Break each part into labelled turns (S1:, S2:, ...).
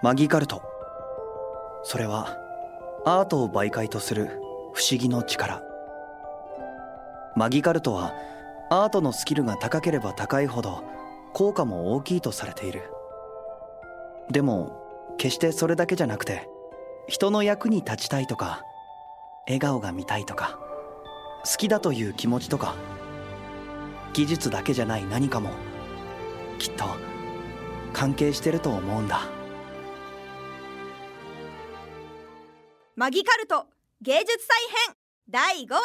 S1: マギカルト。それはアートを媒介とする不思議の力。マギカルトはアートのスキルが高ければ高いほど効果も大きいとされている。でも決してそれだけじゃなくて人の役に立ちたいとか笑顔が見たいとか好きだという気持ちとか技術だけじゃない何かもきっと関係してると思うんだ。
S2: マギカルト芸術祭編第5話。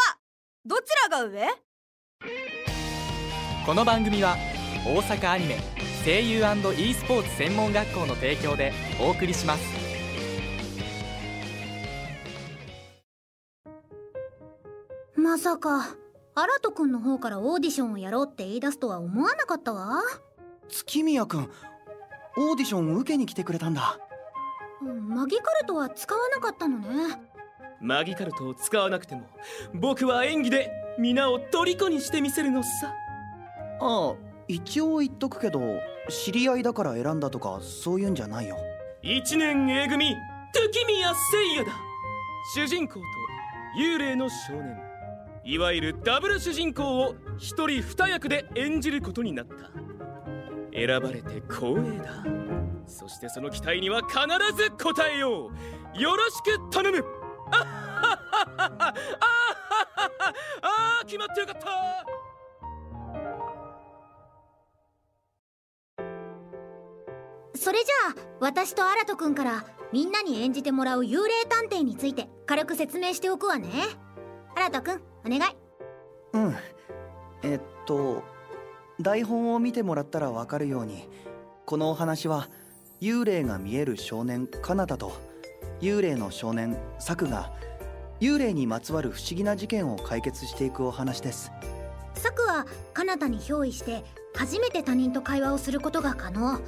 S2: どちらが上？
S3: この番組は大阪アニメ声優 &e スポーツ専門学校の提供でお送りします。
S4: まさかアラト君の方からオーディションをやろうって言い出すとは思わなかったわ。
S1: 月宮君オーディション受けに来てくれたんだ
S4: マギカルトは使わなかったのね。
S5: マギカルトを使わなくても僕は演技で皆を虜にしてみせるのさ。
S1: ああ一応言っとくけど知り合いだから選んだとかそういうんじゃないよ。
S5: 一年 A 組時宮聖也だ。主人公と幽霊の少年。いわゆるダブル主人公を一人二役で演じることになった選ばれて光栄だ。そしてその期待には必ず応えよう。よろしく頼む。あっはっはっはっはああ決まってよかった
S4: それじゃあ私とアラト君からみんなに演じてもらう幽霊探偵について軽く説明しておくわねアラト君お願い
S1: うんえっと台本を見てもらったらわかるようにこのお話は幽霊が見える少年カナタと幽霊の少年サクが幽霊にまつわる不思議な事件を解決していくお話です。
S4: サクはカナタに憑依して初めて他人と会話をすることが可能。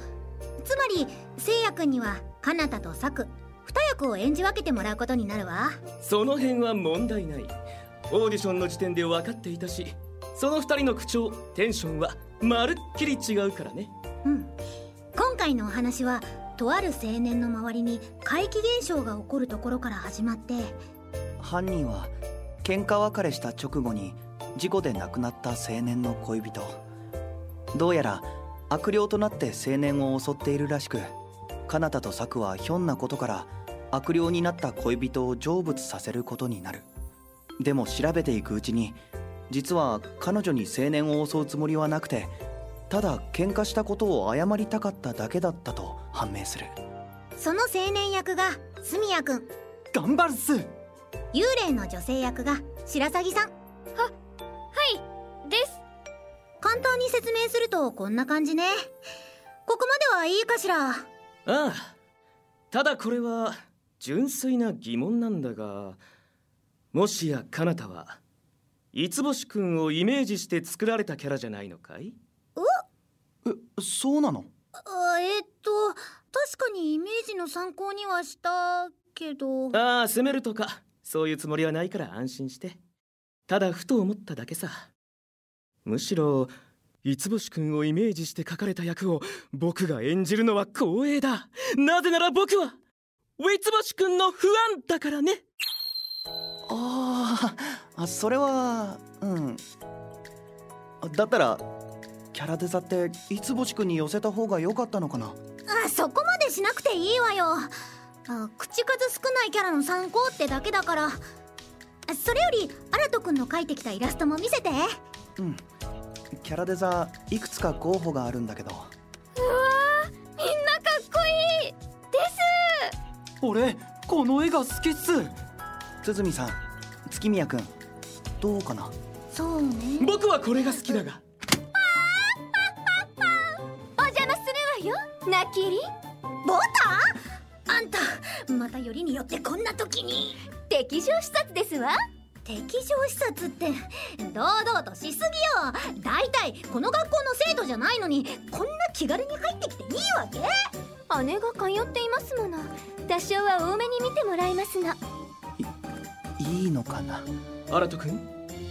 S4: つまり聖夜君にはカナタとサク二役を演じ分けてもらうことになるわ。
S5: その辺は問題ない。オーディションの時点で分かっていたしその二人の口調テンションはまるっきり違うからね。
S4: うん。今回のお話はとある青年の周りに怪奇現象が起こるところから始まって。
S1: 犯人は喧嘩別れした直後に事故で亡くなった青年の恋人。どうやら悪霊となって青年を襲っているらしくカナタとサクはひょんなことから悪霊になった恋人を成仏させることになる。でも調べていくうちに実は彼女に青年を襲うつもりはなくてただ喧嘩したことを謝りたかっただけだったと判明する。
S4: その青年役がスミヤ君。
S1: 頑張るっす。
S4: 幽霊の女性役が白鷺さん。
S6: はいです。
S4: 簡単に説明するとこんな感じね。ここまではいいかしら？
S5: ああただこれは純粋な疑問なんだがもしやカナタは五星君をイメージして作られたキャラじゃないのかい？
S1: え？そうなの？
S4: あえっと確かにイメージの参考にはしたけど。
S5: ああ責めるとか。そういうつもりはないから安心して。ただふと思っただけさ。むしろ五星君をイメージして書かれた役を僕が演じるのは光栄だ。なぜなら僕は三星君の不安だからね
S1: あ それはうん。だったらキャラデザって五星君に寄せた方が良かったのかな？
S4: あそこまでしなくていいわよ。あ口数少ないキャラの参考ってだけだから。あそれよりアラト君の描いてきたイラストも見せて。
S1: うん。キャラデザいくつか候補があるんだけど。
S6: うわーみんなかっこいいです。
S7: 俺この絵が好きっす。
S1: 鼓さん月宮君どうかな？
S4: そうね。
S5: 僕はこれが好きだが。
S6: お邪魔するわよ。ナキリ
S4: ボタンあんたまたよりによってこんな時に。
S6: 敵情視察ですわ。
S4: 敵情視察って堂々としすぎよ。だいたいこの学校の生徒じゃないのにこんな気軽に入ってきていいわけ？
S6: 姉が通っていますもの。多少は多めに見てもらいますの
S1: いいのかな？
S5: 新人君？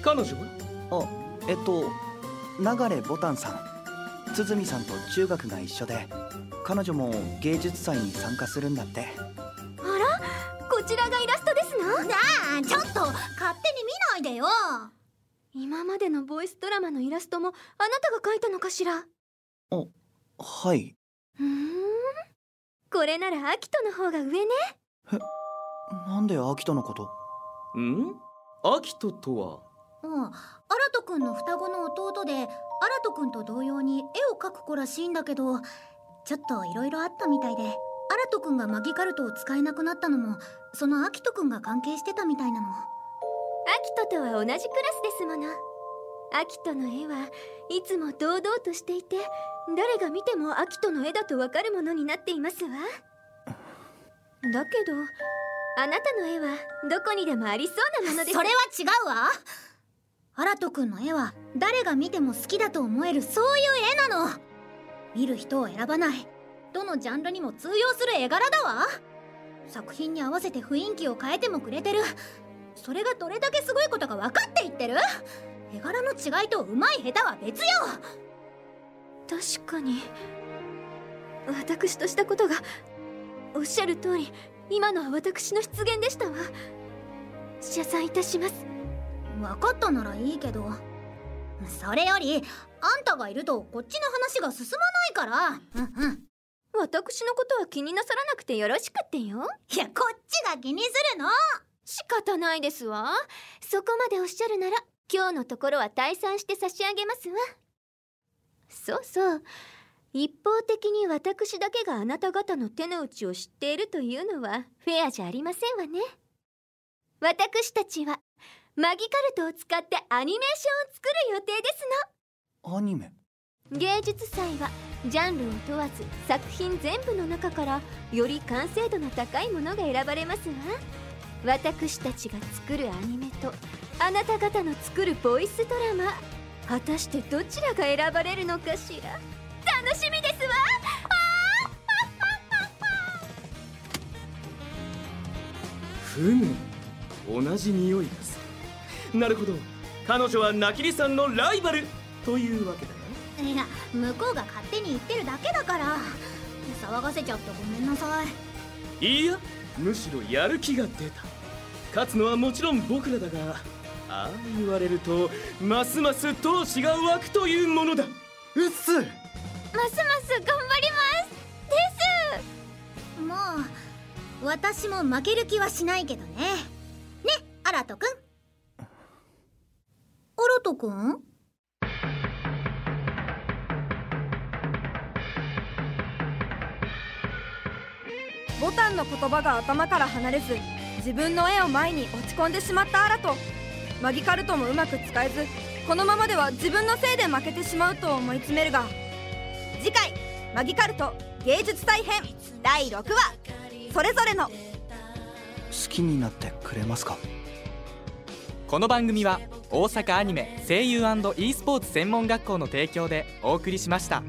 S5: 彼女は？
S1: あえっと流れボタンさん。鼓さんと中学が一緒で彼女も芸術祭に参加するんだって。
S6: あら？こちらがイラストですの
S4: ああちょっと勝手に見ないでよ。
S6: 今までのボイスドラマのイラストもあなたが描いたのかしら？
S1: はい。
S6: ふーん。これならアキトの方が上ね。
S1: なんでアキトのこと？
S5: ん？アキトとは？
S4: うん。アラト君の双子の弟でアラト君と同様に絵を描く子らしいんだけどちょっと色々あったみたいでアラト君がマギカルトを使えなくなったのもそのアキト君が関係してたみたいなの。
S6: アキトとは同じクラスですもの。アキトの絵はいつも堂々としていて誰が見てもアキトの絵だとわかるものになっていますわ。だけどあなたの絵はどこにでもありそうなものです。
S4: それは違うわ。アラト君の絵は誰が見ても好きだと思えるそういう絵なの。見る人を選ばない。どのジャンルにも通用する絵柄だわ。作品に合わせて雰囲気を変えてもくれてる。それがどれだけすごいことが分かって言ってる。絵柄の違いと上手い下手は別よ。
S6: 確かに。私としたことがおっしゃる通り今のは私の失言でしたわ。謝罪いたします。
S4: 分かったならいいけど。それよりあんたがいるとこっちの話が進まないから。うんうん。
S6: 私のことは気になさらなくてよろしくってよ。
S4: いやこっちが気にするの。
S6: 仕方ないですわ。そこまでおっしゃるなら今日のところは退散して差し上げますわ。そうそう一方的に私だけがあなた方の手の内を知っているというのはフェアじゃありませんわね。私たちはマギカルトを使ってアニメーションを作る予定です
S1: アニメ？
S6: の芸術祭はジャンルを問わず作品全部の中からより完成度の高いものが選ばれますわ。私たちが作るアニメとあなた方の作るボイスドラマ果たしてどちらが選ばれるのかしら？楽しみですわ。
S5: ふむ同じ匂いがする。なるほど彼女はナキリさんのライバルというわけだな。い
S4: や向こうが勝手に言ってるだけだから。騒がせちゃってごめんなさい
S5: いやむしろやる気が出た。勝つのはもちろん僕らだがああ言われるとますます闘志が湧くというものだ。
S1: うっす
S6: ますます頑張りますです。
S4: もう私も負ける気はしないけどね。ねアラトくんアラトくん
S2: ボタンの言葉が頭から離れず自分の絵を前に落ち込んでしまったアラト。マギカルトもうまく使えずこのままでは自分のせいで負けてしまうと思い詰めるが次回マギカルト芸術祭編第6話それぞれの
S1: 好きになってくれますか？
S3: この番組は大阪アニメ声優 &e スポーツ専門学校の提供でお送りしました。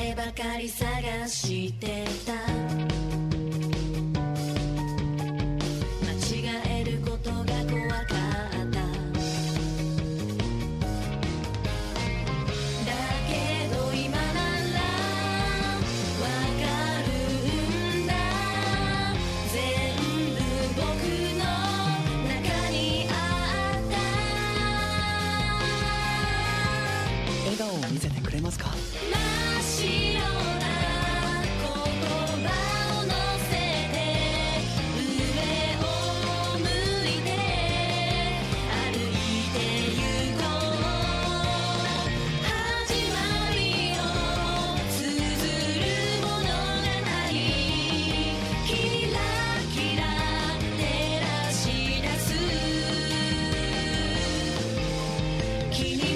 S8: えばかり探してた
S1: bikini.